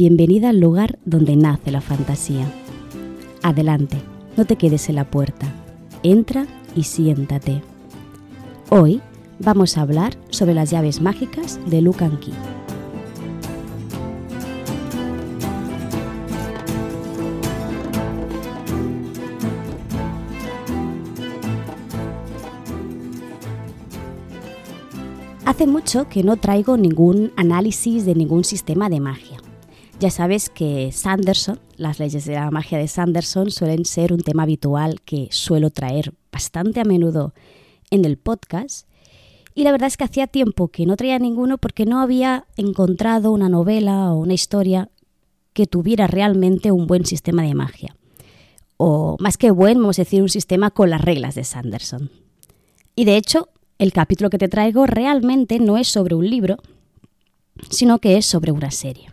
bienvenida al lugar donde nace la fantasía. Adelante, no te quedes en la puerta. Entra y siéntate. Hoy vamos a hablar sobre las llaves mágicas de Lucan Key. Hace mucho que no traigo ningún análisis de ningún sistema de magia. Ya sabes que Sanderson, las leyes de la magia de Sanderson suelen ser un tema habitual que suelo traer bastante a menudo en el podcast. Y la verdad es que hacía tiempo que no traía ninguno porque no había encontrado una novela o una historia que tuviera realmente un buen sistema de magia. O más que buen, vamos a decir, un sistema con las reglas de Sanderson. Y de hecho, el capítulo que te traigo realmente no es sobre un libro, sino que es sobre una serie.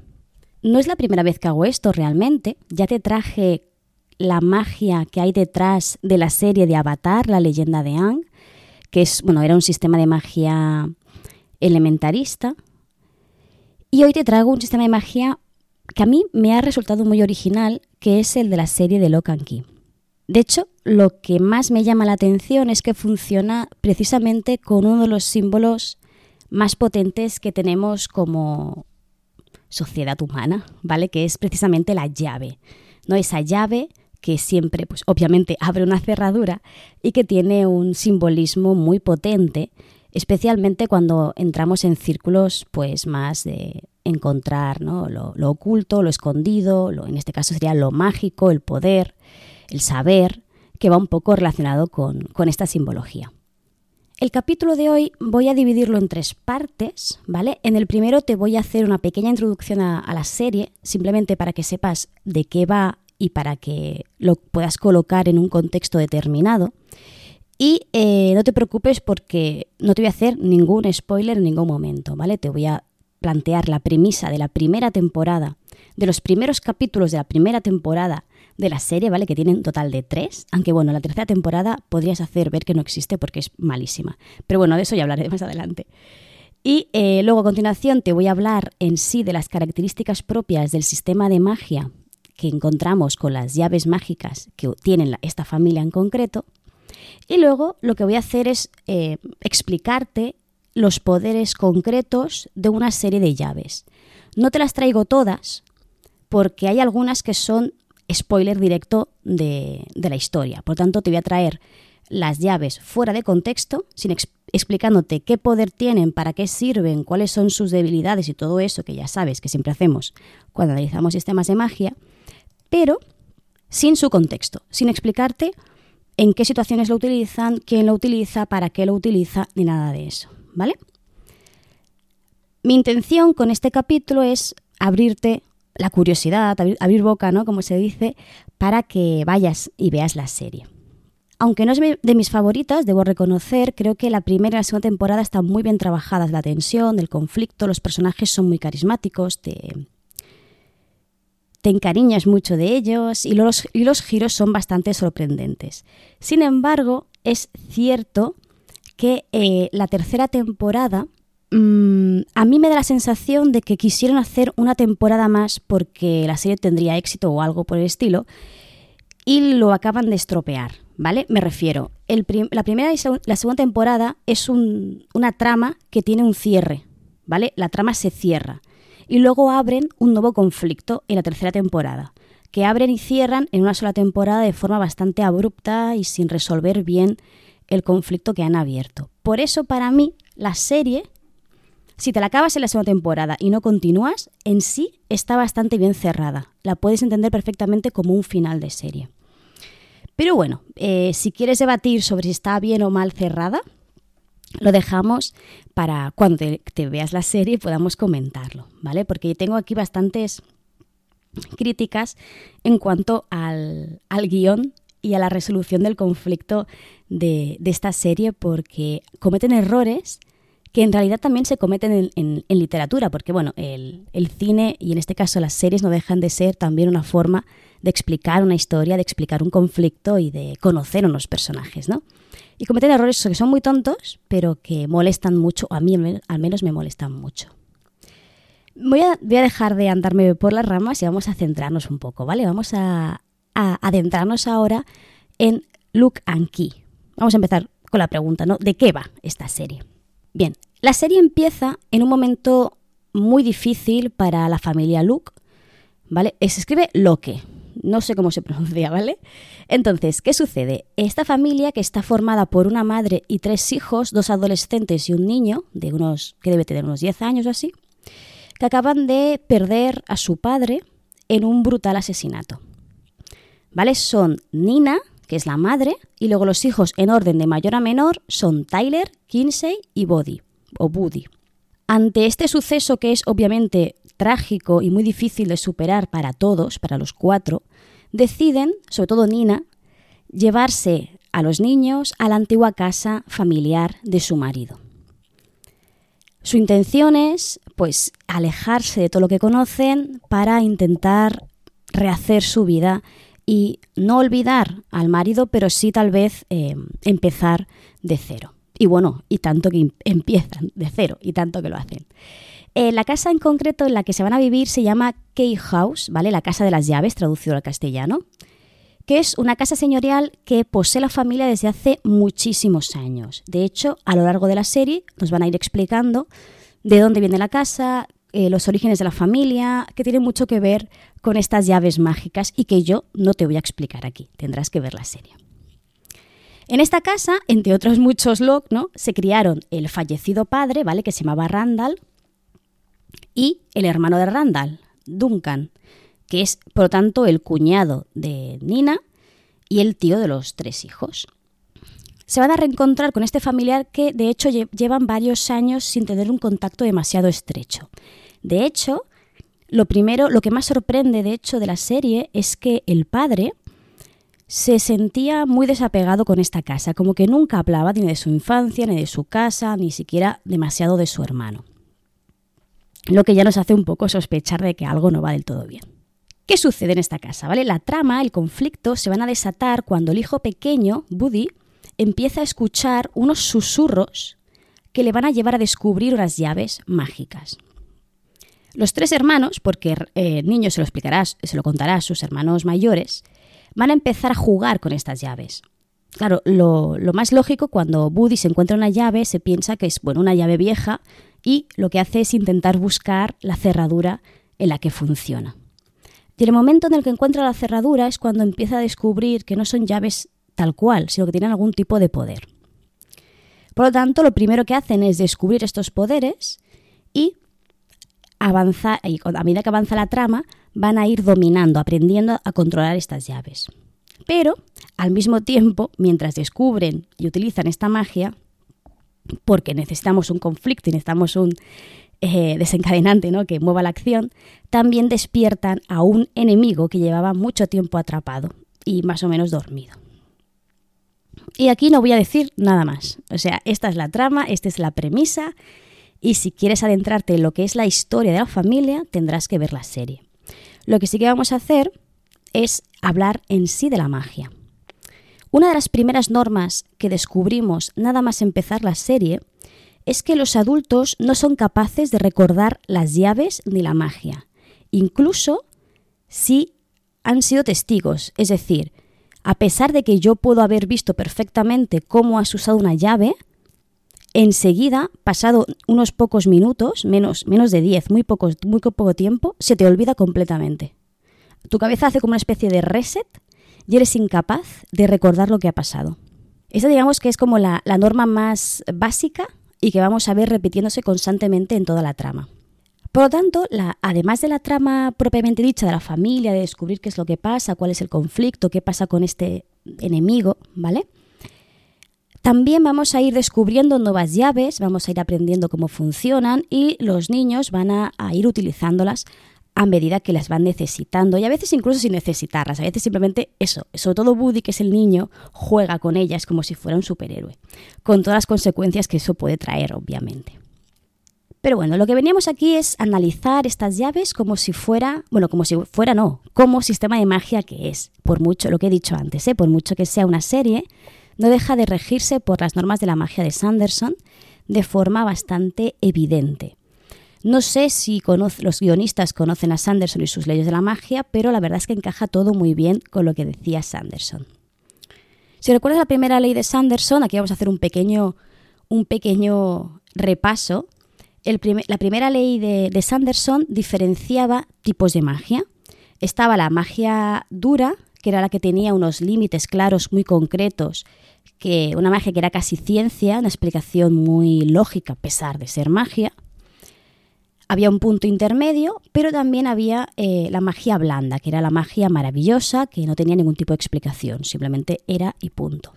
No es la primera vez que hago esto realmente, ya te traje la magia que hay detrás de la serie de Avatar, la leyenda de Aang, que es, bueno, era un sistema de magia elementarista. Y hoy te traigo un sistema de magia que a mí me ha resultado muy original, que es el de la serie de Locan Key. De hecho, lo que más me llama la atención es que funciona precisamente con uno de los símbolos más potentes que tenemos como sociedad humana, ¿vale? Que es precisamente la llave. ¿No? Esa llave que siempre, pues obviamente abre una cerradura y que tiene un simbolismo muy potente, especialmente cuando entramos en círculos pues más de encontrar ¿no? lo, oculto, lo escondido, lo, en este caso sería lo mágico, el poder el saber, que va un poco relacionado con, esta simbología. El capítulo de hoy voy a dividirlo en tres partes, ¿vale? En el primero te voy a hacer una pequeña introducción a, la serie, simplemente para que sepas de qué va y para que lo puedas colocar en un contexto determinado. Y eh, no te preocupes porque no te voy a hacer ningún spoiler en ningún momento, ¿vale? Te voy a plantear la premisa de la primera temporada, de los primeros capítulos de la primera temporada de la serie, ¿vale? Que tiene un total de tres, aunque bueno, la tercera temporada podrías hacer ver que no existe porque es malísima. Pero bueno, de eso ya hablaré más adelante. Y eh, luego a continuación te voy a hablar en sí de las características propias del sistema de magia que encontramos con las llaves mágicas que tienen esta familia en concreto. Y luego lo que voy a hacer es eh, explicarte los poderes concretos de una serie de llaves. No te las traigo todas porque hay algunas que son spoiler directo de, la historia. Por tanto, te voy a traer las llaves fuera de contexto, sin explicándote qué poder tienen, para qué sirven, cuáles son sus debilidades y todo eso que ya sabes que siempre hacemos cuando analizamos sistemas de magia, pero sin su contexto, sin explicarte en qué situaciones lo utilizan, quién lo utiliza, para qué lo utiliza, ni nada de eso, ¿vale? Mi intención con este capítulo es abrirte la curiosidad, abrir, boca, ¿no? Como se dice, para que vayas y veas la serie. Aunque no es de mis favoritas, debo reconocer, creo que la primera y la segunda temporada están muy bien trabajadas. La tensión, el conflicto, los personajes son muy carismáticos, te, te encariñas mucho de ellos y los, y los giros son bastante sorprendentes. Sin embargo, es cierto que eh, la tercera temporada Mm, a mí me da la sensación de que quisieron hacer una temporada más porque la serie tendría éxito o algo por el estilo y lo acaban de estropear, ¿vale? Me refiero, la primera y la segunda temporada es una trama que tiene un cierre, ¿vale? La trama se cierra y luego abren un nuevo conflicto en la tercera temporada, que abren y cierran en una sola temporada de forma bastante abrupta y sin resolver bien el conflicto que han abierto. Por eso para mí la serie si te la acabas en la segunda temporada y no continúas, en sí está bastante bien cerrada. La puedes entender perfectamente como un final de serie. Pero bueno, eh, si quieres debatir sobre si está bien o mal cerrada, lo dejamos para cuando te, veas la serie podamos comentarlo, ¿vale? Porque tengo aquí bastantes críticas en cuanto al, guion y a la resolución del conflicto de, de, esta serie porque cometen errores que en realidad también se cometen en, literatura, porque bueno, el, cine y en este caso las series no dejan de ser también una forma de explicar una historia, de explicar un conflicto y de conocer unos personajes, ¿no? Y cometen errores que son muy tontos, pero que molestan mucho, a mí al menos me molestan mucho. Voy a, voy a dejar de andarme por las ramas y vamos a centrarnos un poco, ¿vale? Vamos a, a adentrarnos ahora en Look and Key. Vamos a empezar con la pregunta, ¿no? ¿De qué va esta serie? Bien, la serie empieza en un momento muy difícil para la familia Luke, ¿vale? Se escribe Loke, no sé cómo se pronuncia, ¿vale? Entonces, ¿qué sucede? Esta familia, que está formada por una madre y tres hijos, dos adolescentes y un niño, de unos, que debe tener unos 10 años o así, que acaban de perder a su padre en un brutal asesinato. ¿Vale? Son Nina, que es la madre, y luego los hijos en orden de mayor a menor son Tyler, Kinsey y Body, o Buddy. Ante este suceso que es obviamente trágico y muy difícil de superar para todos, para los cuatro, deciden, sobre todo Nina, llevarse a los niños a la antigua casa familiar de su marido. Su intención es, pues, alejarse de todo lo que conocen para intentar rehacer su vida y no olvidar al marido, pero sí tal vez eh, empezar de cero. Y bueno, y tanto que empiezan de cero, y tanto que lo hacen. Eh, la casa en concreto en la que se van a vivir se llama Key House, ¿vale? La casa de las llaves, traducido al castellano, que es una casa señorial que posee la familia desde hace muchísimos años. De hecho, a lo largo de la serie nos van a ir explicando de dónde viene la casa, eh, los orígenes de la familia, que tiene mucho que ver con estas llaves mágicas y que yo no te voy a explicar aquí, tendrás que ver la serie. En esta casa, entre otros muchos Locke, ¿no? se criaron el fallecido padre, ¿vale? que se llamaba Randall, y el hermano de Randall, Duncan, que es, por lo tanto, el cuñado de Nina y el tío de los tres hijos se van a reencontrar con este familiar que de hecho llevan varios años sin tener un contacto demasiado estrecho. De hecho, lo primero, lo que más sorprende de hecho de la serie es que el padre se sentía muy desapegado con esta casa, como que nunca hablaba ni de su infancia, ni de su casa, ni siquiera demasiado de su hermano. Lo que ya nos hace un poco sospechar de que algo no va del todo bien. ¿Qué sucede en esta casa? ¿Vale? La trama, el conflicto se van a desatar cuando el hijo pequeño, Buddy, empieza a escuchar unos susurros que le van a llevar a descubrir unas llaves mágicas. Los tres hermanos, porque eh, el niño se lo explicará, se lo contará a sus hermanos mayores, van a empezar a jugar con estas llaves. Claro, lo, más lógico cuando Buddy se encuentra una llave, se piensa que es bueno, una llave vieja y lo que hace es intentar buscar la cerradura en la que funciona. Y el momento en el que encuentra la cerradura es cuando empieza a descubrir que no son llaves tal cual, sino que tienen algún tipo de poder. Por lo tanto, lo primero que hacen es descubrir estos poderes y avanzar, y a medida que avanza la trama, van a ir dominando, aprendiendo a controlar estas llaves. Pero, al mismo tiempo, mientras descubren y utilizan esta magia, porque necesitamos un conflicto y necesitamos un eh, desencadenante ¿no? que mueva la acción, también despiertan a un enemigo que llevaba mucho tiempo atrapado y más o menos dormido. Y aquí no voy a decir nada más. O sea, esta es la trama, esta es la premisa. Y si quieres adentrarte en lo que es la historia de la familia, tendrás que ver la serie. Lo que sí que vamos a hacer es hablar en sí de la magia. Una de las primeras normas que descubrimos nada más empezar la serie es que los adultos no son capaces de recordar las llaves ni la magia, incluso si han sido testigos, es decir, a pesar de que yo puedo haber visto perfectamente cómo has usado una llave, enseguida, pasado unos pocos minutos, menos, menos de 10, muy, muy poco tiempo, se te olvida completamente. Tu cabeza hace como una especie de reset y eres incapaz de recordar lo que ha pasado. Esa digamos que es como la, la norma más básica y que vamos a ver repitiéndose constantemente en toda la trama. Por lo tanto, además de la trama propiamente dicha de la familia, de descubrir qué es lo que pasa, cuál es el conflicto, qué pasa con este enemigo, ¿vale? También vamos a ir descubriendo nuevas llaves, vamos a ir aprendiendo cómo funcionan y los niños van a, ir utilizándolas a medida que las van necesitando y a veces incluso sin necesitarlas, a veces simplemente eso, sobre todo Buddy, que es el niño, juega con ellas como si fuera un superhéroe, con todas las consecuencias que eso puede traer, obviamente. Pero bueno, lo que veníamos aquí es analizar estas llaves como si fuera, bueno, como si fuera no, como sistema de magia que es. Por mucho, lo que he dicho antes, ¿eh? por mucho que sea una serie, no deja de regirse por las normas de la magia de Sanderson de forma bastante evidente. No sé si los guionistas conocen a Sanderson y sus leyes de la magia, pero la verdad es que encaja todo muy bien con lo que decía Sanderson. Si recuerdas la primera ley de Sanderson, aquí vamos a hacer un pequeño, un pequeño repaso. la primera ley de, de Sanderson diferenciaba tipos de magia. Estaba la magia dura, que era la que tenía unos límites claros muy concretos, que una magia que era casi ciencia, una explicación muy lógica a pesar de ser magia. Había un punto intermedio, pero también había eh, la magia blanda, que era la magia maravillosa, que no tenía ningún tipo de explicación, simplemente era y punto.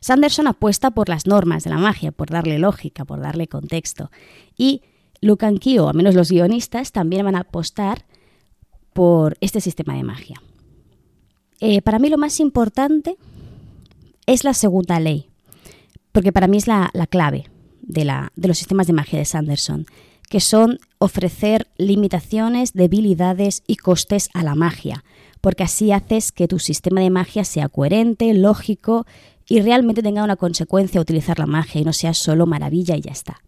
Sanderson apuesta por las normas de la magia, por darle lógica, por darle contexto. Y Lucan Kyo, al menos los guionistas, también van a apostar por este sistema de magia. Eh, para mí lo más importante es la segunda ley, porque para mí es la, clave de, la, de los sistemas de magia de Sanderson, que son ofrecer limitaciones, debilidades y costes a la magia, porque así haces que tu sistema de magia sea coherente, lógico y realmente tenga una consecuencia utilizar la magia y no sea solo maravilla y ya está.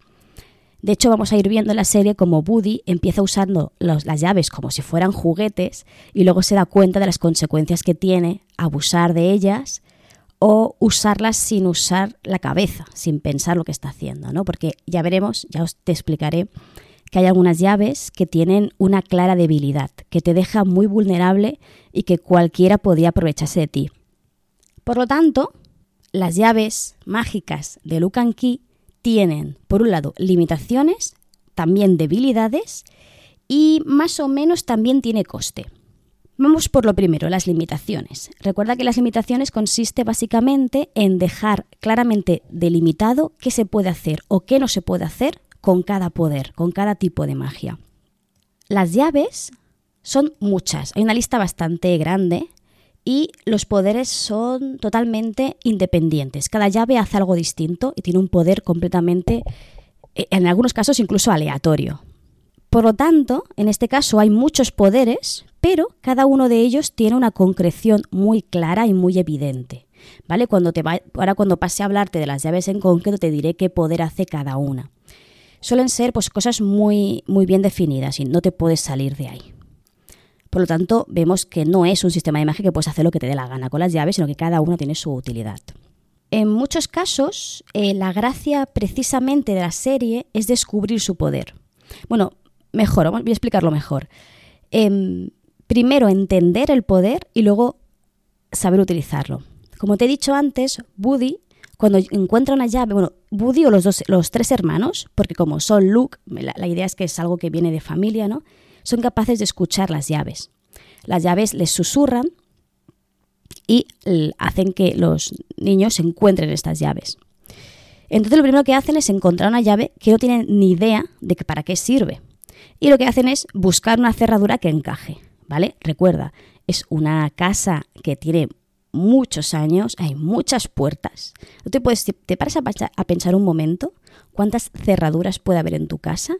De hecho, vamos a ir viendo en la serie como Buddy empieza usando las llaves como si fueran juguetes y luego se da cuenta de las consecuencias que tiene abusar de ellas o usarlas sin usar la cabeza, sin pensar lo que está haciendo, ¿no? Porque ya veremos, ya os te explicaré que hay algunas llaves que tienen una clara debilidad, que te deja muy vulnerable y que cualquiera podría aprovecharse de ti. Por lo tanto, las llaves mágicas de Lucan Key tienen, por un lado, limitaciones, también debilidades y más o menos también tiene coste. Vamos por lo primero, las limitaciones. Recuerda que las limitaciones consiste básicamente en dejar claramente delimitado qué se puede hacer o qué no se puede hacer con cada poder, con cada tipo de magia. Las llaves son muchas, hay una lista bastante grande y los poderes son totalmente independientes. Cada llave hace algo distinto y tiene un poder completamente, eh, en algunos casos incluso aleatorio. Por lo tanto, en este caso hay muchos poderes, pero cada uno de ellos tiene una concreción muy clara y muy evidente. ¿Vale? Cuando te ahora cuando pase a hablarte de las llaves en concreto te diré qué poder hace cada una. Suelen ser pues cosas muy muy bien definidas y no te puedes salir de ahí. Por lo tanto, vemos que no es un sistema de magia que puedes hacer lo que te dé la gana con las llaves, sino que cada uno tiene su utilidad. En muchos casos, eh, la gracia precisamente de la serie es descubrir su poder. Bueno, mejor, voy a explicarlo mejor. Em, primero entender el poder y luego saber utilizarlo. Como te he dicho antes, Woody, cuando encuentra una llave, bueno, Woody o los, dos, los tres hermanos, porque como son Luke, la idea es que es algo que viene de familia, ¿no? Son capaces de escuchar las llaves. Las llaves les susurran y hacen que los niños encuentren estas llaves. Entonces lo primero que hacen es encontrar una llave que no tienen ni idea de para qué sirve. Y lo que hacen es buscar una cerradura que encaje, ¿vale? Recuerda, es una casa que tiene muchos años, hay muchas puertas. te, puedes, te paras a pensar un momento cuántas cerraduras puede haber en tu casa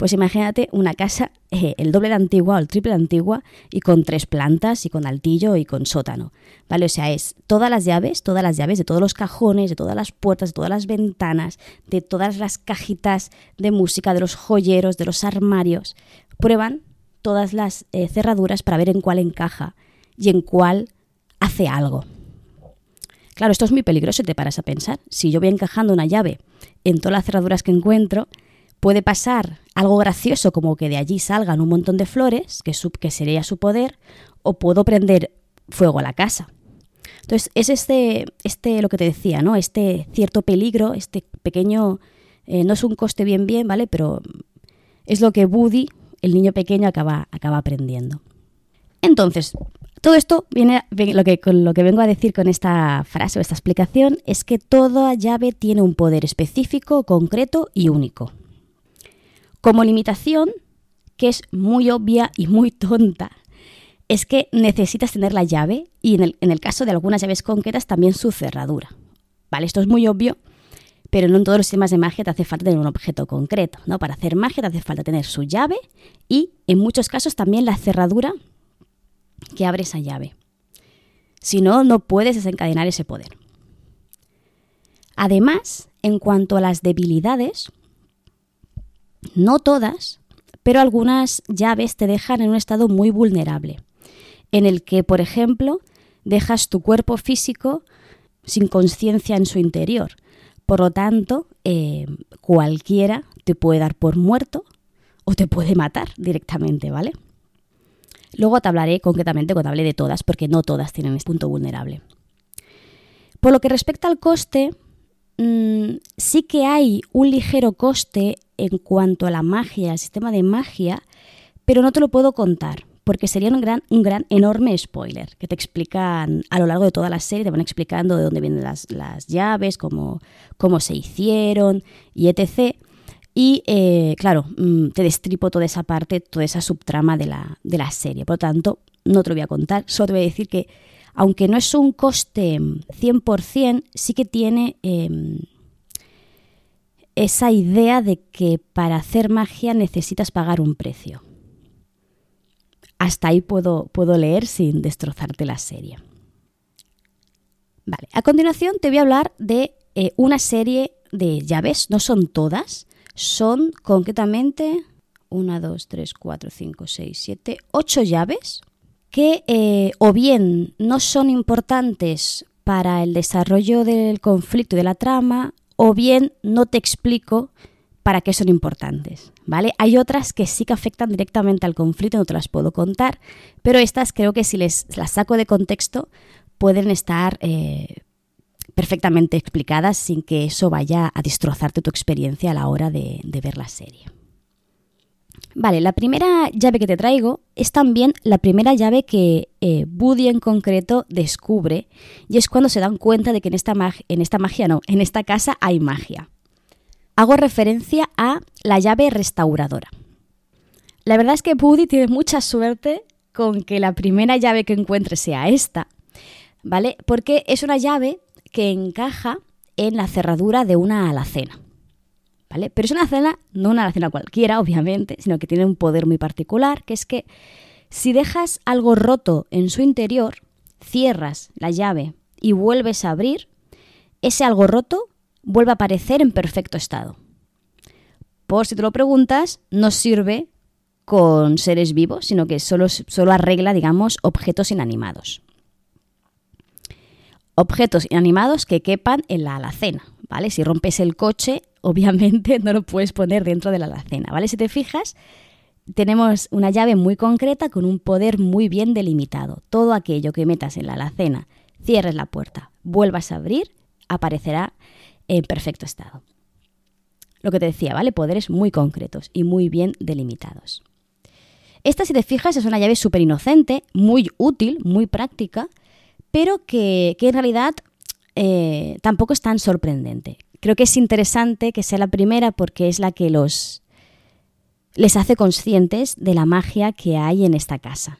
pues imagínate una casa eh, el doble de antigua o el triple de antigua y con tres plantas y con altillo y con sótano. ¿Vale? O sea, es todas las llaves, todas las llaves de todos los cajones, de todas las puertas, de todas las ventanas, de todas las cajitas de música, de los joyeros, de los armarios. Prueban todas las eh, cerraduras para ver en cuál encaja y en cuál hace algo. Claro, esto es muy peligroso, te paras a pensar. Si yo voy encajando una llave en todas las cerraduras que encuentro, Puede pasar algo gracioso como que de allí salgan un montón de flores, que, que sería su poder, o puedo prender fuego a la casa. Entonces, es este, este lo que te decía, ¿no? Este cierto peligro, este pequeño, eh, no es un coste bien bien, ¿vale? Pero es lo que Woody, el niño pequeño, acaba, acaba aprendiendo. Entonces, todo esto viene, lo que, lo que vengo a decir con esta frase o esta explicación es que toda llave tiene un poder específico, concreto y único. Como limitación, que es muy obvia y muy tonta, es que necesitas tener la llave y en el, caso de algunas llaves concretas también su cerradura. ¿Vale? Esto es muy obvio, pero no en todos los sistemas de magia te hace falta tener un objeto concreto. ¿no? Para hacer magia te hace falta tener su llave y en muchos casos también la cerradura que abre esa llave. Si no, no puedes desencadenar ese poder. Además, en cuanto a las debilidades, No todas, pero algunas llaves te dejan en un estado muy vulnerable, en el que, por ejemplo, dejas tu cuerpo físico sin conciencia en su interior. Por lo tanto, eh, cualquiera te puede dar por muerto o te puede matar directamente, ¿vale? Luego te hablaré concretamente cuando hable de todas, porque no todas tienen este punto vulnerable. Por lo que respecta al coste, mm, sí que hay un ligero coste en cuanto a la magia, al sistema de magia, pero no te lo puedo contar, porque sería un gran, un gran, enorme spoiler, que te explican a lo largo de toda la serie, te van explicando de dónde vienen las, llaves, cómo, cómo se hicieron y etc. Y eh, claro, mm, te destripo toda esa parte, toda esa subtrama de la, de la serie. Por lo tanto, no te lo voy a contar, solo te voy a decir que aunque no es un coste 100%, sí que tiene em, esa idea de que para hacer magia necesitas pagar un precio. Hasta ahí puedo, puedo leer sin destrozarte la serie. Vale, a continuación te voy a hablar de eh, una serie de llaves, no son todas, son concretamente 1, 2, 3, 4, 5, 6, 7, 8 llaves que eh, o bien no son importantes para el desarrollo del conflicto y de la trama, o bien no te explico para qué son importantes, ¿vale? Hay otras que sí que afectan directamente al conflicto, no te las puedo contar, pero estas creo que si les las saco de contexto pueden estar eh, perfectamente explicadas sin que eso vaya a destrozarte tu experiencia a la hora de ver la serie. Vale, la primera llave que te traigo es también la primera llave que eh, en concreto descubre y es cuando se dan cuenta de que en esta, en esta magia, no, en esta casa hay magia. Hago referencia a la llave restauradora. La verdad es que Buddy tiene mucha suerte con que la primera llave que encuentre sea esta, ¿vale? Porque es una llave que encaja en la cerradura de una alacena. Pero es una alacena, no una alacena cualquiera, obviamente, sino que tiene un poder muy particular, que es que si dejas algo roto en su interior, cierras la llave y vuelves a abrir, ese algo roto vuelve a aparecer en perfecto estado. Por si te lo preguntas, no sirve con seres vivos, sino que solo, solo arregla, digamos, objetos inanimados. Objetos inanimados que quepan en la alacena, ¿vale? Si rompes el coche, obviamente no lo puedes poner dentro de la alacena, ¿vale? Si te fijas, tenemos una llave muy concreta con un poder muy bien delimitado. Todo aquello que metas en la alacena, cierres la puerta, vuelvas a abrir, aparecerá en perfecto estado. Lo que te decía, ¿vale? Poderes muy concretos y muy bien delimitados. Esta, si te fijas, es una llave súper inocente, muy útil, muy práctica, pero que, en realidad eh, tampoco es tan sorprendente creo que es interesante que sea la primera porque es la que los les hace conscientes de la magia que hay en esta casa.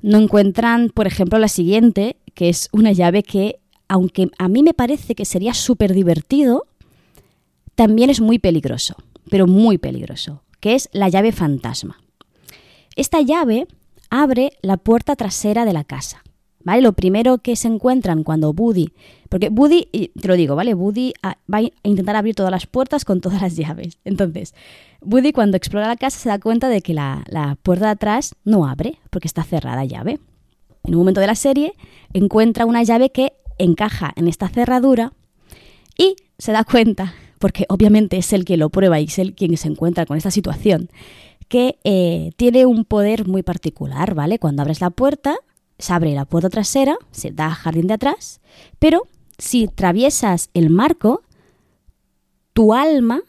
No encuentran, por ejemplo, la siguiente, que es una llave que, aunque a mí me parece que sería súper divertido, también es muy peligroso, pero muy peligroso, que es la llave fantasma. Esta llave abre la puerta trasera de la casa. ¿Vale? Lo primero que se encuentran cuando Buddy, porque Buddy, te lo digo, ¿vale? Buddy ah, va a intentar abrir todas las puertas con todas las llaves. Entonces, Buddy cuando explora la casa se da cuenta de que la, la puerta de atrás no abre porque está cerrada llave. En un momento de la serie encuentra una llave que encaja en esta cerradura y se da cuenta, porque obviamente es el que lo prueba y es el quien se encuentra con esta situación, que eh, tiene un poder muy particular, ¿vale? Cuando abres la puerta, se abre la puerta trasera, se da jardín de atrás, pero si traviesas el marco, tu alma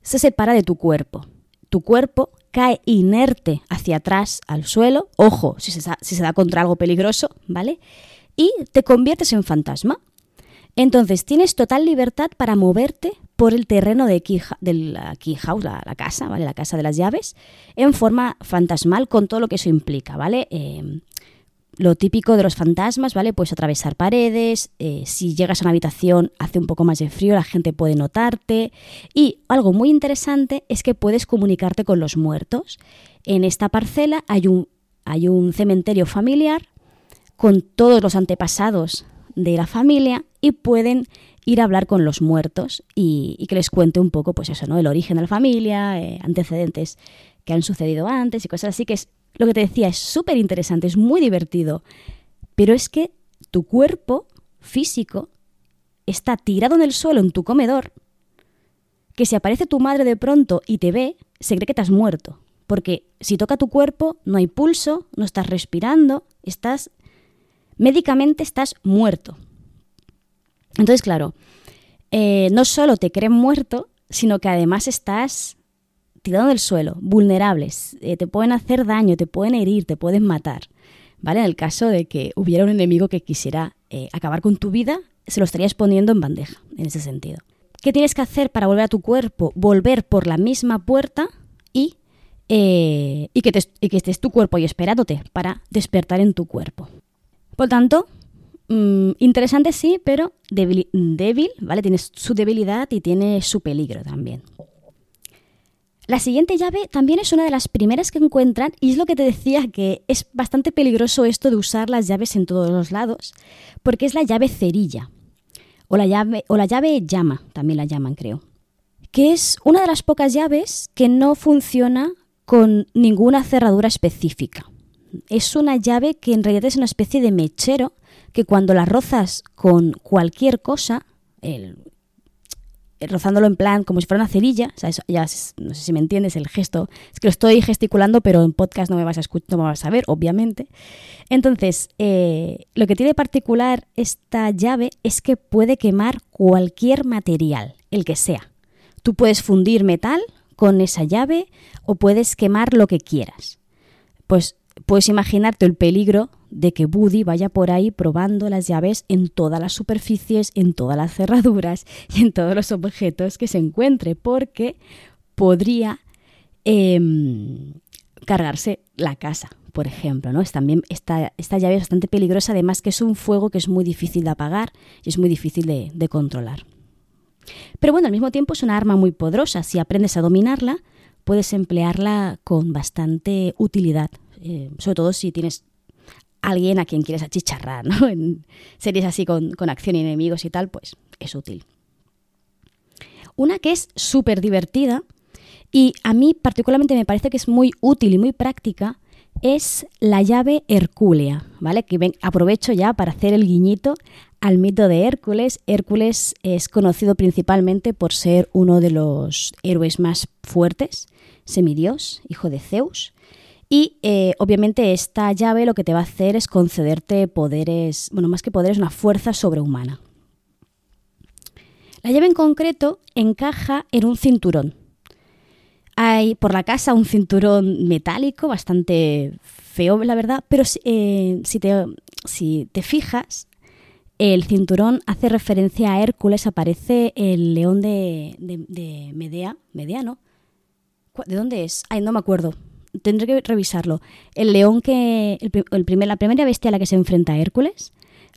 se separa de tu cuerpo. Tu cuerpo cae inerte hacia atrás al suelo, ojo, si se, si se da contra algo peligroso, ¿vale? Y te conviertes en fantasma. Entonces tienes total libertad para moverte por el terreno de, la key house, la, casa, ¿vale? La casa de las llaves, en forma fantasmal con todo lo que eso implica, ¿vale? Eh, lo típico de los fantasmas, ¿vale? Puedes atravesar paredes, eh, si llegas a una habitación hace un poco más de frío, la gente puede notarte. Y algo muy interesante es que puedes comunicarte con los muertos. En esta parcela hay un, hay un cementerio familiar con todos los antepasados de la familia y pueden ir a hablar con los muertos y, que les cuente un poco, pues eso, ¿no? El origen de la familia, eh, antecedentes que han sucedido antes y cosas así, que es lo que te decía, es súper interesante, es muy divertido, pero es que tu cuerpo físico está tirado en el suelo en tu comedor, que si aparece tu madre de pronto y te ve, se cree que te has muerto, porque si toca tu cuerpo no hay pulso, no estás respirando, estás médicamente estás muerto. Entonces, claro, eh, no solo te creen muerto, sino que además estás tirado en el suelo, vulnerables, eh, te pueden hacer daño, te pueden herir, te pueden matar. ¿Vale? En el caso de que hubiera un enemigo que quisiera eh, acabar con tu vida, se lo estarías poniendo en bandeja, en ese sentido. ¿Qué tienes que hacer para volver a tu cuerpo? Volver por la misma puerta y, y, que, y que estés tu cuerpo ahí esperándote para despertar en tu cuerpo. Por tanto, mm, interesante sí, pero débil, ¿vale? Tiene su debilidad y tiene su peligro también. La siguiente llave también es una de las primeras que encuentran y es lo que te decía que es bastante peligroso esto de usar las llaves en todos los lados, porque es la llave cerilla o la llave o la llave llama, también la llaman, creo. Que es una de las pocas llaves que no funciona con ninguna cerradura específica es una llave que en realidad es una especie de mechero que cuando la rozas con cualquier cosa, el, rozándolo en plan como si fuera una cerilla, ya no sé si me entiendes el gesto, es que lo estoy gesticulando, pero en podcast no me vas a escuchar, no me vas a ver, obviamente. Entonces, eh, lo que tiene particular esta llave es que puede quemar cualquier material, el que sea. Tú puedes fundir metal con esa llave o puedes quemar lo que quieras. Pues puedes imaginarte el peligro de que Buddy vaya por ahí probando las llaves en todas las superficies, en todas las cerraduras y en todos los objetos que se encuentre, porque podría em, cargarse la casa, por ejemplo. ¿no? Es también esta, esta, llave es bastante peligrosa, además que es un fuego que es muy difícil de apagar y es muy difícil de, controlar. Pero bueno, al mismo tiempo es una arma muy poderosa. Si aprendes a dominarla, puedes emplearla con bastante utilidad eh, sobre todo si tienes alguien a quien quieres achicharrar, ¿no? En series así con, con acción y enemigos y tal, pues es útil. Una que es súper divertida y a mí particularmente me parece que es muy útil y muy práctica es la llave Hercúlea, ¿vale? Que aprovecho ya para hacer el guiñito al mito de Hércules. Hércules es conocido principalmente por ser uno de los héroes más fuertes, semidios, hijo de Zeus, y eh, obviamente esta llave lo que te va a hacer es concederte poderes, bueno, más que poderes, una fuerza sobrehumana. La llave en concreto encaja en un cinturón. Hay por la casa un cinturón metálico, bastante feo, la verdad, pero eh, si, te, si te fijas, el cinturón hace referencia a Hércules, aparece el león de, de, Medea, Medea, ¿no? ¿De dónde es? Ay, no me acuerdo tendré que revisarlo. El león que. El, primer, la primera bestia a la que se enfrenta Hércules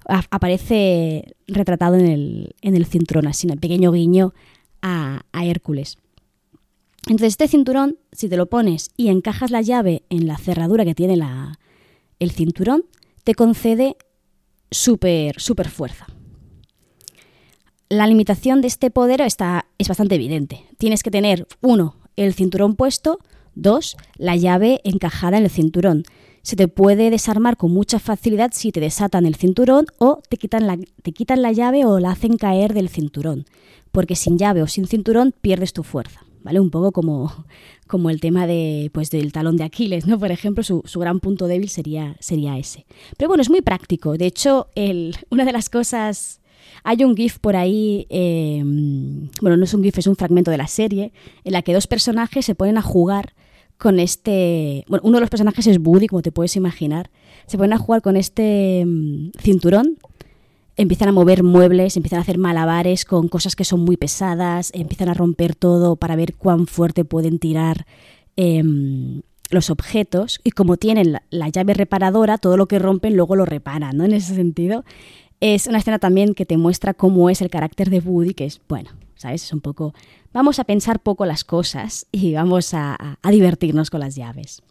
aparece retratado en el, en el cinturón, así, un pequeño guiño a, a Hércules. Entonces, este cinturón, si te lo pones y encajas la llave en la cerradura que tiene la, el cinturón, te concede súper, súper fuerza. La limitación de este poder está, es bastante evidente. Tienes que tener, uno, el cinturón puesto, Dos, la llave encajada en el cinturón. Se te puede desarmar con mucha facilidad si te desatan el cinturón o te quitan la, te quitan la llave o la hacen caer del cinturón. Porque sin llave o sin cinturón pierdes tu fuerza. ¿Vale? Un poco como, como el tema de, pues, del talón de Aquiles, ¿no? Por ejemplo, su, gran punto débil sería, sería ese. Pero bueno, es muy práctico. De hecho, el, una de las cosas hay un GIF por ahí, em, bueno, no es un GIF, es un fragmento de la serie, en la que dos personajes se ponen a jugar con este... Bueno, uno de los personajes es Buddy, como te puedes imaginar. Se ponen a jugar con este mm, cinturón, empiezan a mover muebles, empiezan a hacer malabares con cosas que son muy pesadas, empiezan a romper todo para ver cuán fuerte pueden tirar em, los objetos. Y como tienen la, llave reparadora, todo lo que rompen luego lo reparan, ¿no? En ese sentido. Es una escena también que te muestra cómo es el carácter de Buddy, que es, bueno, ¿sabes? Es un poco, vamos a pensar poco las cosas y vamos a, divertirnos con las llaves.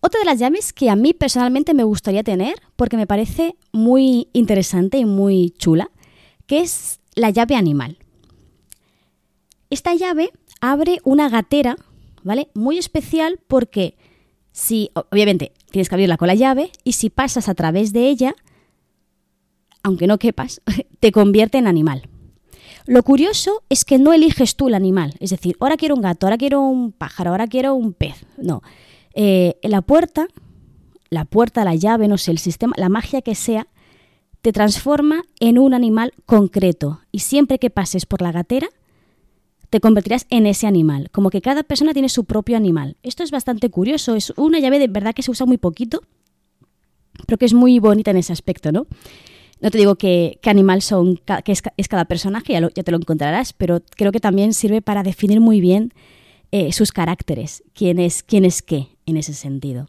Otra de las llaves que a mí personalmente me gustaría tener, porque me parece muy interesante y muy chula, que es la llave animal. Esta llave abre una gatera, ¿vale? Muy especial porque si, obviamente, tienes que abrirla con la llave y si pasas a través de ella, aunque no quepas, te convierte en animal. Lo curioso es que no eliges tú el animal, es decir, ahora quiero un gato, ahora quiero un pájaro, ahora quiero un pez. No, eh, la puerta, la puerta, la llave, no sé, el sistema, la magia que sea, te transforma en un animal concreto y siempre que pases por la gatera, te convertirás en ese animal, como que cada persona tiene su propio animal. Esto es bastante curioso, es una llave de verdad que se usa muy poquito, pero que es muy bonita en ese aspecto, ¿no? No te digo que, qué animal son, que es, cada personaje, ya, te lo encontrarás, pero creo que también sirve para definir muy bien eh, sus caracteres, quién es, quién es qué en ese sentido.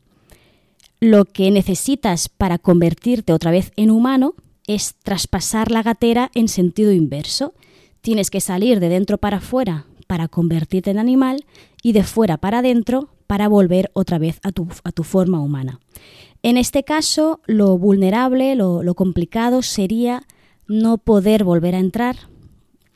Lo que necesitas para convertirte otra vez en humano es traspasar la gatera en sentido inverso. Tienes que salir de dentro para afuera para convertirte en animal y de fuera para adentro para volver otra vez a tu, a tu forma humana. En este caso, lo vulnerable, lo, complicado sería no poder volver a entrar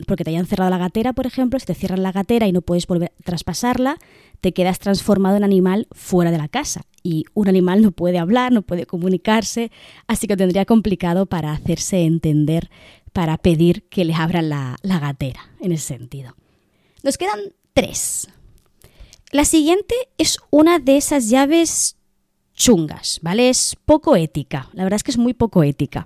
porque te hayan cerrado la gatera, por ejemplo, si te cierran la gatera y no puedes volver a traspasarla, te quedas transformado en animal fuera de la casa. Y un animal no puede hablar, no puede comunicarse, así que tendría complicado para hacerse entender, para pedir que le abran la gatera, en ese sentido. Nos quedan tres. La siguiente es una de esas llaves chungas, ¿vale? Es poco ética, la verdad es que es muy poco ética.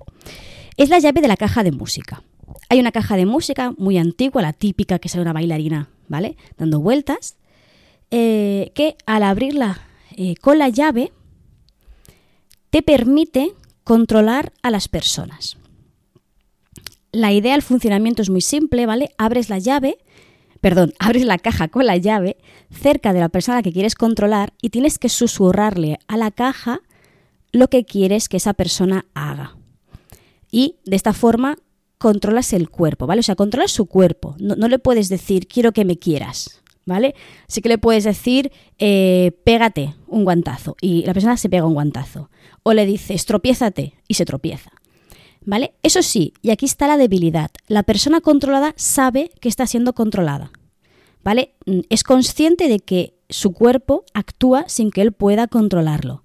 Es la llave de la caja de música. Hay una caja de música muy antigua, la típica que sale una bailarina, ¿vale? Dando vueltas, eh, que al abrirla eh, con la llave te permite controlar a las personas. La idea del funcionamiento es muy simple, ¿vale? Abres la llave, perdón, abres la caja con la llave cerca de la persona que quieres controlar y tienes que susurrarle a la caja lo que quieres que esa persona haga. Y de esta forma controlas el cuerpo, ¿vale? O sea, controlas su cuerpo. No, le puedes decir, quiero que me quieras, ¿vale? Sí que le puedes decir, eh, pégate un guantazo y la persona se pega un guantazo. O le dices, tropiézate y se tropieza. ¿Vale? Eso sí, y aquí está la debilidad. La persona controlada sabe que está siendo controlada. ¿Vale? Mm, es consciente de que su cuerpo actúa sin que él pueda controlarlo.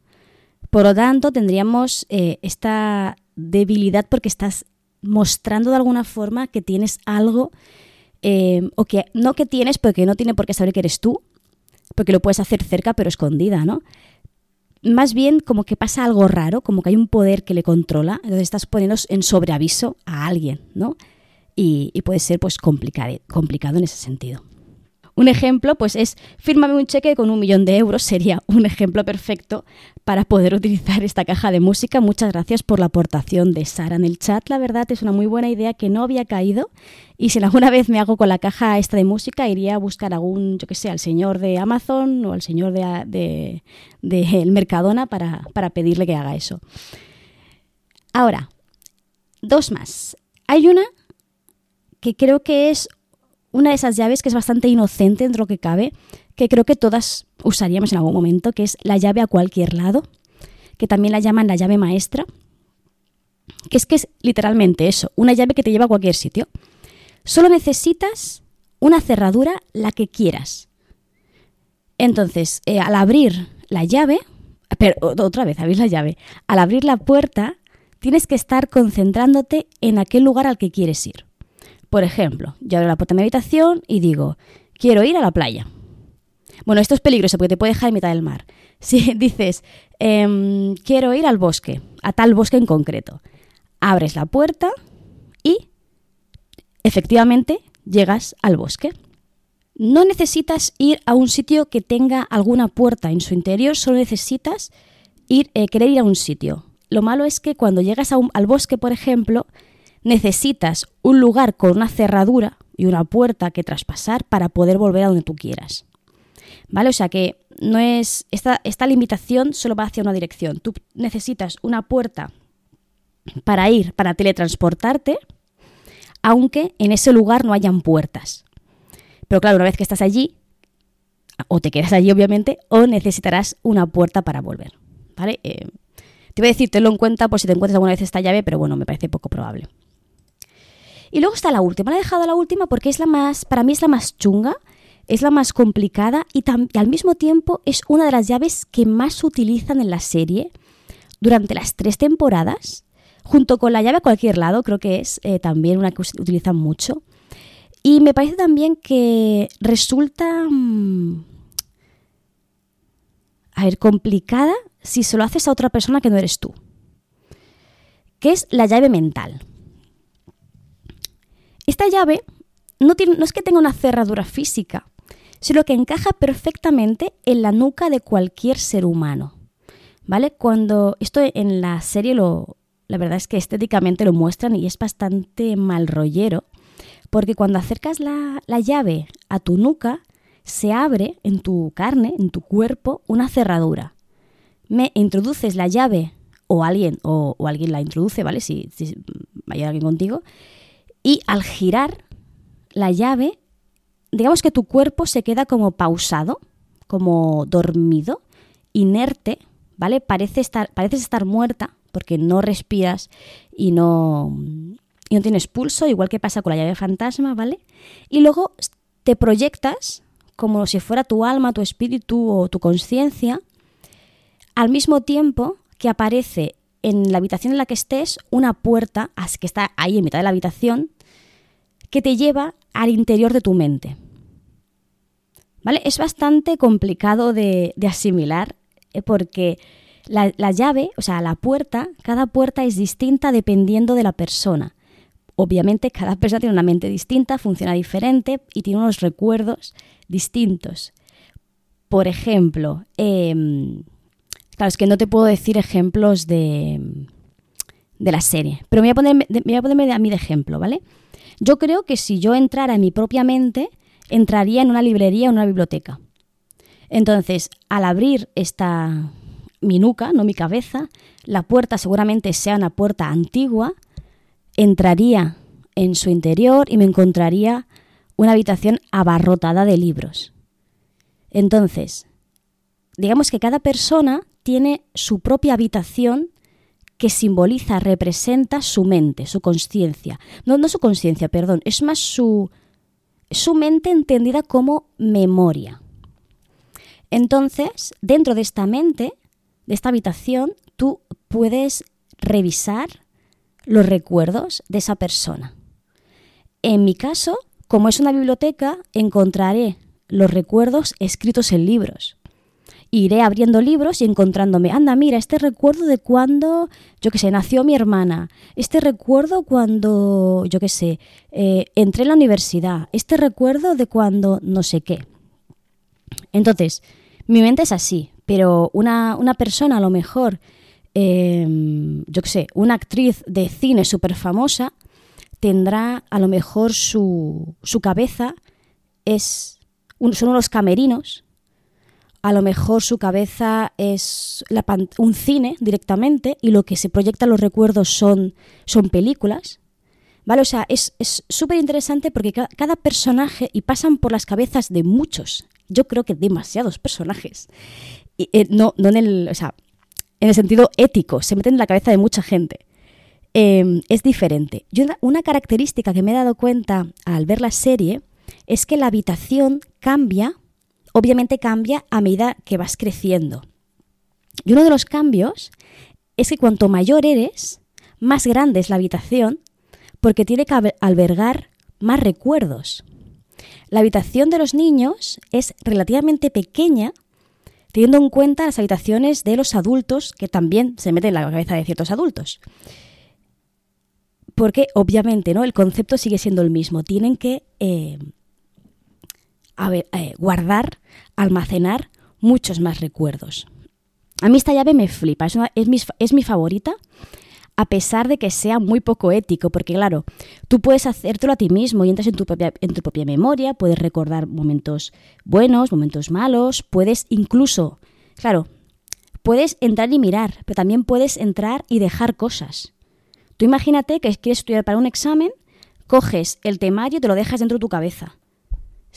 Por lo tanto, tendríamos eh, esta debilidad porque estás mostrando de alguna forma que tienes algo, eh, o que no que tienes, porque no tiene por qué saber que eres tú, porque lo puedes hacer cerca pero escondida, ¿no? Más bien como que pasa algo raro, como que hay un poder que le controla, entonces estás poniendo en sobreaviso a alguien, ¿no? Y, y puede ser pues complicado, complicado en ese sentido. Un ejemplo, pues es fírmame un cheque con un millón de euros, sería un ejemplo perfecto para poder utilizar esta caja de música. Muchas gracias por la aportación de Sara en el chat. La verdad es una muy buena idea que no había caído. Y si alguna vez me hago con la caja esta de música, iría a buscar algún, yo que sé, al señor de Amazon o al señor de, el Mercadona para, para pedirle que haga eso. Ahora, dos más. Hay una que creo que es una de esas llaves que es bastante inocente dentro de lo que cabe, que creo que todas usaríamos en algún momento, que es la llave a cualquier lado, que también la llaman la llave maestra, que es que es literalmente eso, una llave que te lleva a cualquier sitio. Solo necesitas una cerradura, la que quieras. Entonces, eh, al abrir la llave, pero otra vez, abrir la llave, al abrir la puerta, tienes que estar concentrándote en aquel lugar al que quieres ir. Por ejemplo, yo abro la puerta de mi habitación y digo, quiero ir a la playa. Bueno, esto es peligroso porque te puede dejar en mitad del mar. Si dices, em, quiero ir al bosque, a tal bosque en concreto, abres la puerta y efectivamente llegas al bosque. No necesitas ir a un sitio que tenga alguna puerta en su interior, solo necesitas ir, eh, querer ir a un sitio. Lo malo es que cuando llegas al bosque, por ejemplo, necesitas un lugar con una cerradura y una puerta que traspasar para poder volver a donde tú quieras. ¿Vale? O sea que no es. Esta, esta limitación solo va hacia una dirección. Tú necesitas una puerta para ir, para teletransportarte, aunque en ese lugar no hayan puertas. Pero claro, una vez que estás allí, o te quedas allí obviamente, o necesitarás una puerta para volver. ¿Vale? Eh, te voy a decir, tenlo en cuenta por si te encuentras alguna vez esta llave, pero bueno, me parece poco probable. Y luego está la última. La he dejado la última porque es la más, para mí es la más chunga, es la más complicada y, al mismo tiempo es una de las llaves que más se utilizan en la serie durante las tres temporadas, junto con la llave a cualquier lado, creo que es eh, también una que utilizan mucho. Y me parece también que resulta, mm, a ver, complicada si se lo haces a otra persona que no eres tú, que es la llave mental. Esta llave no, no es que tenga una cerradura física, sino que encaja perfectamente en la nuca de cualquier ser humano. ¿Vale? Cuando esto en la serie lo, la verdad es que estéticamente lo muestran y es bastante mal rollero, porque cuando acercas la, la llave a tu nuca, se abre en tu carne, en tu cuerpo, una cerradura. Me introduces la llave o alguien, o, alguien la introduce, ¿vale? Si, si hay alguien contigo, y al girar la llave, digamos que tu cuerpo se queda como pausado, como dormido, inerte, ¿vale? Parece estar, pareces estar muerta porque no respiras y no, y no tienes pulso, igual que pasa con la llave fantasma, ¿vale? Y luego te proyectas como si fuera tu alma, tu espíritu o tu conciencia, al mismo tiempo que aparece en la habitación en la que estés una puerta que está ahí en mitad de la habitación que te lleva al interior de tu mente. ¿Vale? Es bastante complicado de, asimilar eh, porque la, la, llave, o sea, la puerta, cada puerta es distinta dependiendo de la persona. Obviamente cada persona tiene una mente distinta, funciona diferente y tiene unos recuerdos distintos. Por ejemplo, em, claro, es que no te puedo decir ejemplos de, de la serie, pero me voy, a poner, voy a ponerme a mí de ejemplo, ¿vale? Yo creo que si yo entrara en mi propia mente, entraría en una librería o una biblioteca. Entonces, al abrir esta mi nuca, no mi cabeza, la puerta seguramente sea una puerta antigua, entraría en su interior y me encontraría una habitación abarrotada de libros. Entonces, digamos que cada persona tiene su propia habitación que simboliza, representa su mente, su conciencia. No, no su conciencia, perdón, es más su, su mente entendida como memoria. Entonces, dentro de esta mente, de esta habitación, tú puedes revisar los recuerdos de esa persona. En mi caso, como es una biblioteca, encontraré los recuerdos escritos en libros iré abriendo libros y encontrándome, anda, mira, este recuerdo de cuando, yo qué sé, nació mi hermana, este recuerdo cuando, yo qué sé, eh, entré en la universidad, este recuerdo de cuando no sé qué. Entonces, mi mente es así, pero una, persona a lo mejor, em, yo qué sé, una actriz de cine súper famosa, tendrá a lo mejor su, su cabeza es son unos camerinos a lo mejor su cabeza es un cine directamente y lo que se proyecta los recuerdos son, películas. ¿Vale? O sea, es súper interesante porque cada, personaje, y pasan por las cabezas de muchos, yo creo que demasiados personajes, y, eh, no, no en, el, en el sentido ético, se meten en la cabeza de mucha gente. Em, es diferente. Yo, una característica que me he dado cuenta al ver la serie es que la habitación cambia obviamente cambia a medida que vas creciendo. Y uno de los cambios es que cuanto mayor eres, más grande es la habitación porque tiene que albergar más recuerdos. La habitación de los niños es relativamente pequeña teniendo en cuenta las habitaciones de los adultos que también se meten en la cabeza de ciertos adultos. Porque obviamente ¿no? el concepto sigue siendo el mismo. Tienen que eh, a ver, eh, guardar, almacenar muchos más recuerdos. A mí esta llave me flipa, es, mi, es mi favorita, a pesar de que sea muy poco ético, porque claro, tú puedes hacértelo a ti mismo y entras en tu propia, en tu propia memoria, puedes recordar momentos buenos, momentos malos, puedes incluso, claro, puedes entrar y mirar, pero también puedes entrar y dejar cosas. Tú imagínate que quieres estudiar para un examen, coges el temario y te lo dejas dentro de tu cabeza.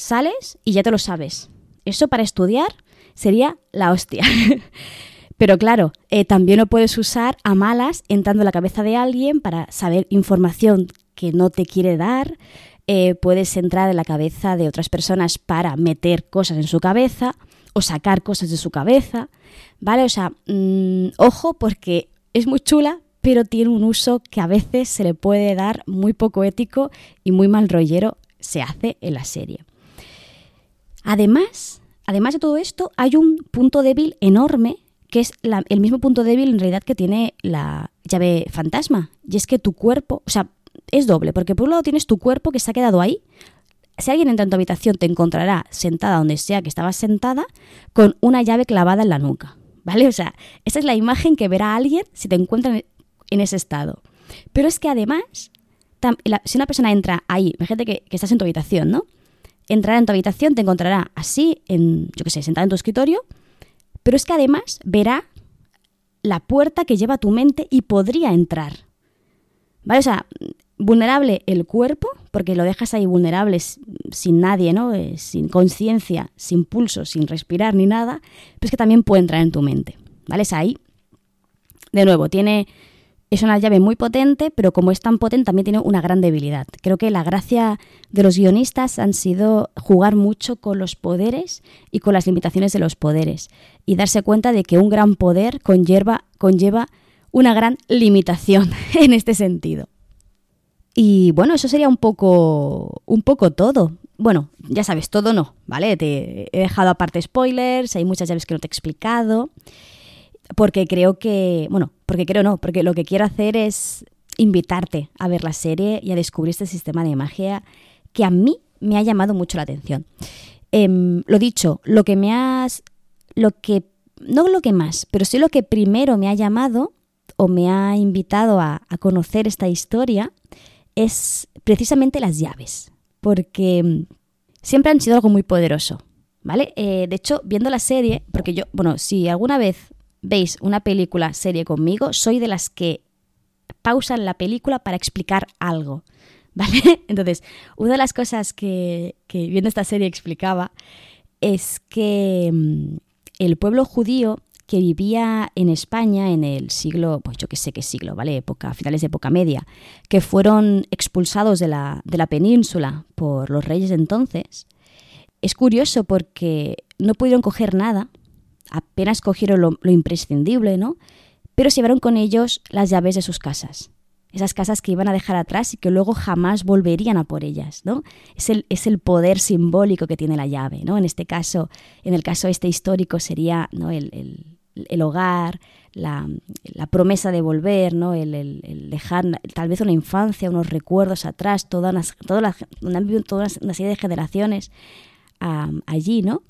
Sales y ya te lo sabes. Eso para estudiar sería la hostia. Pero claro, eh, también lo puedes usar a malas entrando en la cabeza de alguien para saber información que no te quiere dar. Eh, puedes entrar en la cabeza de otras personas para meter cosas en su cabeza o sacar cosas de su cabeza. ¿Vale? O sea, mm, ojo porque es muy chula, pero tiene un uso que a veces se le puede dar muy poco ético y muy mal rollero se hace en la serie. Además, además de todo esto, hay un punto débil enorme que es el mismo punto débil en realidad que tiene la llave fantasma. Y es que tu cuerpo, o sea, es doble, porque por un lado tienes tu cuerpo que se ha quedado ahí. Si alguien entra en tu habitación te encontrará sentada donde sea que estabas sentada con una llave clavada en la nuca. ¿Vale? O sea, esa es la imagen que verá alguien si te encuentra en ese estado. Pero es que además, si una persona entra ahí, imagínate que, que estás en tu habitación, ¿no? Entrará en tu habitación, te encontrará así, en, yo qué sé, sentada en tu escritorio, pero es que además verá la puerta que lleva tu mente y podría entrar. ¿Vale? O sea, vulnerable el cuerpo, porque lo dejas ahí vulnerable sin nadie, ¿no? Eh, sin conciencia, sin pulso, sin respirar ni nada, pero es que también puede entrar en tu mente. ¿Vale? Es ahí. De nuevo, tiene es una llave muy potente, pero como es tan potente también tiene una gran debilidad. Creo que la gracia de los guionistas han sido jugar mucho con los poderes y con las limitaciones de los poderes y darse cuenta de que un gran poder conlleva, conlleva una gran limitación en este sentido. Y bueno, eso sería un poco, un poco todo. Bueno, ya sabes, todo no, ¿vale? Te he dejado aparte spoilers, hay muchas llaves que no te he explicado porque creo que, bueno, porque creo no, porque lo que quiero hacer es invitarte a ver la serie y a descubrir este sistema de magia que a mí me ha llamado mucho la atención. Em, lo dicho, lo que me has, lo que, no lo que más, pero sí lo que primero me ha llamado o me ha invitado a, conocer esta historia es precisamente las llaves, porque em, siempre han sido algo muy poderoso, ¿vale? Eh, de hecho, viendo la serie, porque yo, bueno, si alguna vez veis una película, serie conmigo, soy de las que pausan la película para explicar algo. ¿Vale? Entonces, una de las cosas que, viendo esta serie explicaba es que mm, el pueblo judío que vivía en España en el siglo, pues yo que sé qué siglo, ¿vale? Época, finales de época media, que fueron expulsados de la, de la península por los reyes entonces, es curioso porque no pudieron coger nada apenas cogieron lo, imprescindible, ¿no? Pero se llevaron con ellos las llaves de sus casas. Esas casas que iban a dejar atrás y que luego jamás volverían a por ellas, ¿no? Es el, es el poder simbólico que tiene la llave, ¿no? En este caso, en el caso este histórico sería ¿no? el, el, hogar, la, la, promesa de volver, ¿no? El, dejar tal vez una infancia, unos recuerdos atrás, toda una, toda, una, toda una serie de generaciones allí, ¿no?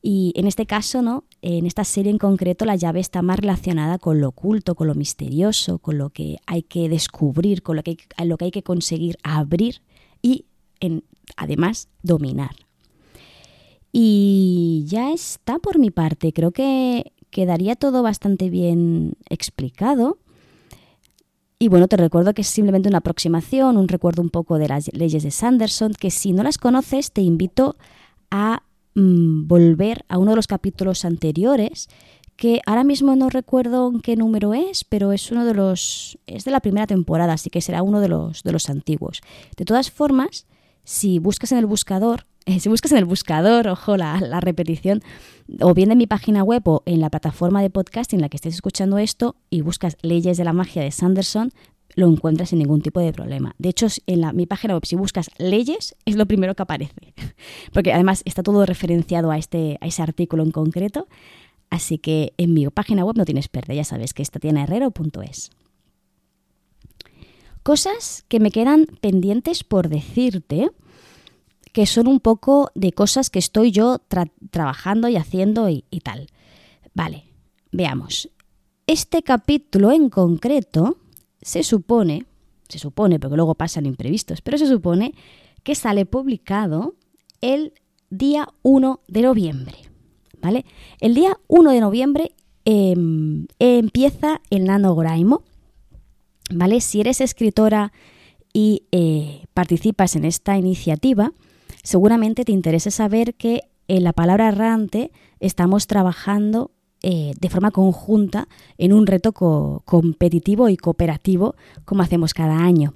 Y en este caso, ¿no? En esta serie en concreto, la llave está más relacionada con lo oculto, con lo misterioso, con lo que hay que descubrir, con lo que hay, lo que, hay que conseguir abrir y, además, dominar. Y ya está por mi parte. Creo que quedaría todo bastante bien explicado. Y bueno, te recuerdo que es simplemente una aproximación, un recuerdo un poco de las leyes de Sanderson, que si no las conoces te invito a mm, volver a uno de los capítulos anteriores que ahora mismo no recuerdo qué número es, pero es uno de los es de la primera temporada, así que será uno de los de los antiguos. De todas formas, si buscas en el buscador, si buscas en el buscador, ojo la, la, repetición, o bien en mi página web o en la plataforma de podcast en la que estés escuchando esto y buscas Leyes de la Magia de Sanderson, lo encuentras sin ningún tipo de problema. De hecho, en la, mi página web, si buscas leyes, es lo primero que aparece. Porque además está todo referenciado a, este, a ese artículo en concreto. Así que en mi página web no tienes pérdida, ya sabes que es tatianaherrero.es. Cosas que me quedan pendientes por decirte, que son un poco de cosas que estoy yo trabajando y haciendo y tal. Vale, veamos. Este capítulo en concreto se supone, se supone, porque luego pasan imprevistos, pero se supone que sale publicado el día 1 de noviembre. ¿Vale? El día 1 de noviembre em, empieza el nanograimo. ¿Vale? Si eres escritora y eh, participas en esta iniciativa, seguramente te interesa saber que en la palabra errante estamos trabajando eh, de forma conjunta en un reto competitivo y cooperativo como hacemos cada año.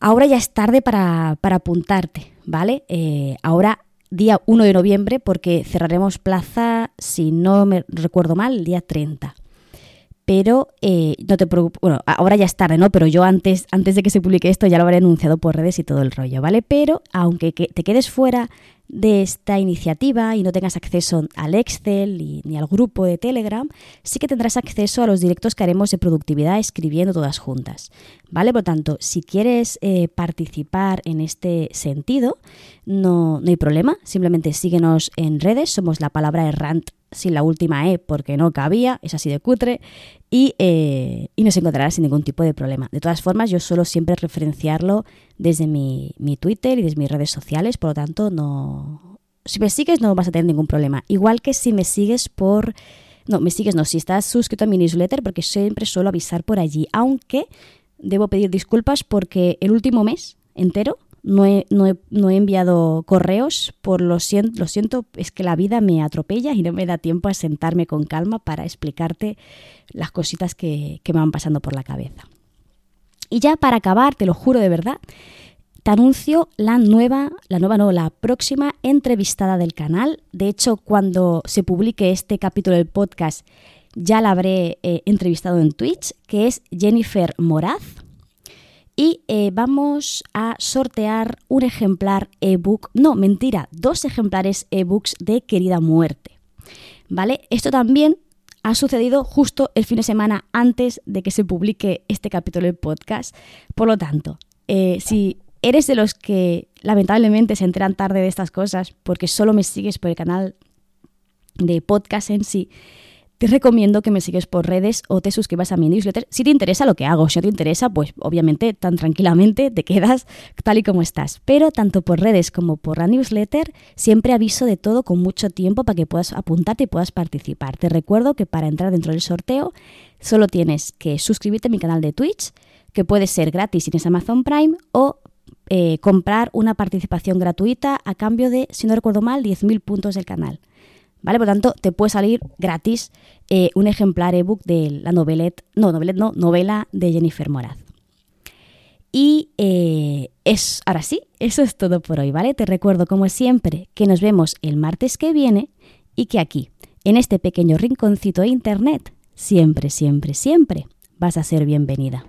Ahora ya es tarde para, apuntarte, ¿vale? Eh, ahora día 1 de noviembre porque cerraremos plaza, si no me recuerdo mal, el día 30 pero eh, no te preocupes, bueno, ahora ya es tarde, ¿no? Pero yo antes, antes de que se publique esto ya lo habré anunciado por redes y todo el rollo, ¿vale? Pero aunque te quedes fuera de esta iniciativa y no tengas acceso al Excel ni al grupo de Telegram, sí que tendrás acceso a los directos que haremos de productividad escribiendo todas juntas. ¿Vale? Por tanto, si quieres eh, participar en este sentido, no, no hay problema. Simplemente síguenos en redes. Somos la palabra errant sin la última E porque no cabía, es así de cutre, y, eh, y nos encontrarás sin ningún tipo de problema. De todas formas, yo suelo siempre referenciarlo desde mi, mi Twitter y desde mis redes sociales, por lo tanto, no. Si me sigues, no vas a tener ningún problema. Igual que si me sigues por. No, me sigues, no, si estás suscrito a mi newsletter, porque siempre suelo avisar por allí, aunque debo pedir disculpas porque el último mes entero no he, no, no he, enviado correos, por lo siento, lo siento, es que la vida me atropella y no me da tiempo a sentarme con calma para explicarte las cositas que, que me van pasando por la cabeza. Y ya para acabar, te lo juro de verdad, te anuncio la nueva, la nueva no, la próxima entrevistada del canal. De hecho, cuando se publique este capítulo del podcast, ya la habré eh, entrevistado en Twitch, que es Jennifer Moraz y eh, vamos a sortear un ejemplar ebook, no, mentira, dos ejemplares ebooks de Querida Muerte. ¿Vale? Esto también ha sucedido justo el fin de semana antes de que se publique este capítulo del podcast. Por lo tanto, eh, si eres de los que lamentablemente se enteran tarde de estas cosas porque solo me sigues por el canal de podcast en sí, te recomiendo que me sigues por redes o te suscribas a mi newsletter. Si te interesa lo que hago, si no te interesa, pues obviamente tan tranquilamente te quedas tal y como estás. Pero tanto por redes como por la newsletter, siempre aviso de todo con mucho tiempo para que puedas apuntarte y puedas participar. Te recuerdo que para entrar dentro del sorteo solo tienes que suscribirte a mi canal de Twitch, que puede ser gratis si tienes Amazon Prime, o eh, comprar una participación gratuita a cambio de, si no recuerdo mal, 10.000 puntos del canal. ¿Vale? Por tanto, te puede salir gratis eh, un ejemplar ebook de la novelet, no, novelet no, novela de Jennifer Moraz. Y eh, es, ahora sí, eso es todo por hoy, ¿vale? Te recuerdo, como siempre, que nos vemos el martes que viene y que aquí, en este pequeño rinconcito de internet, siempre, siempre, siempre vas a ser bienvenida.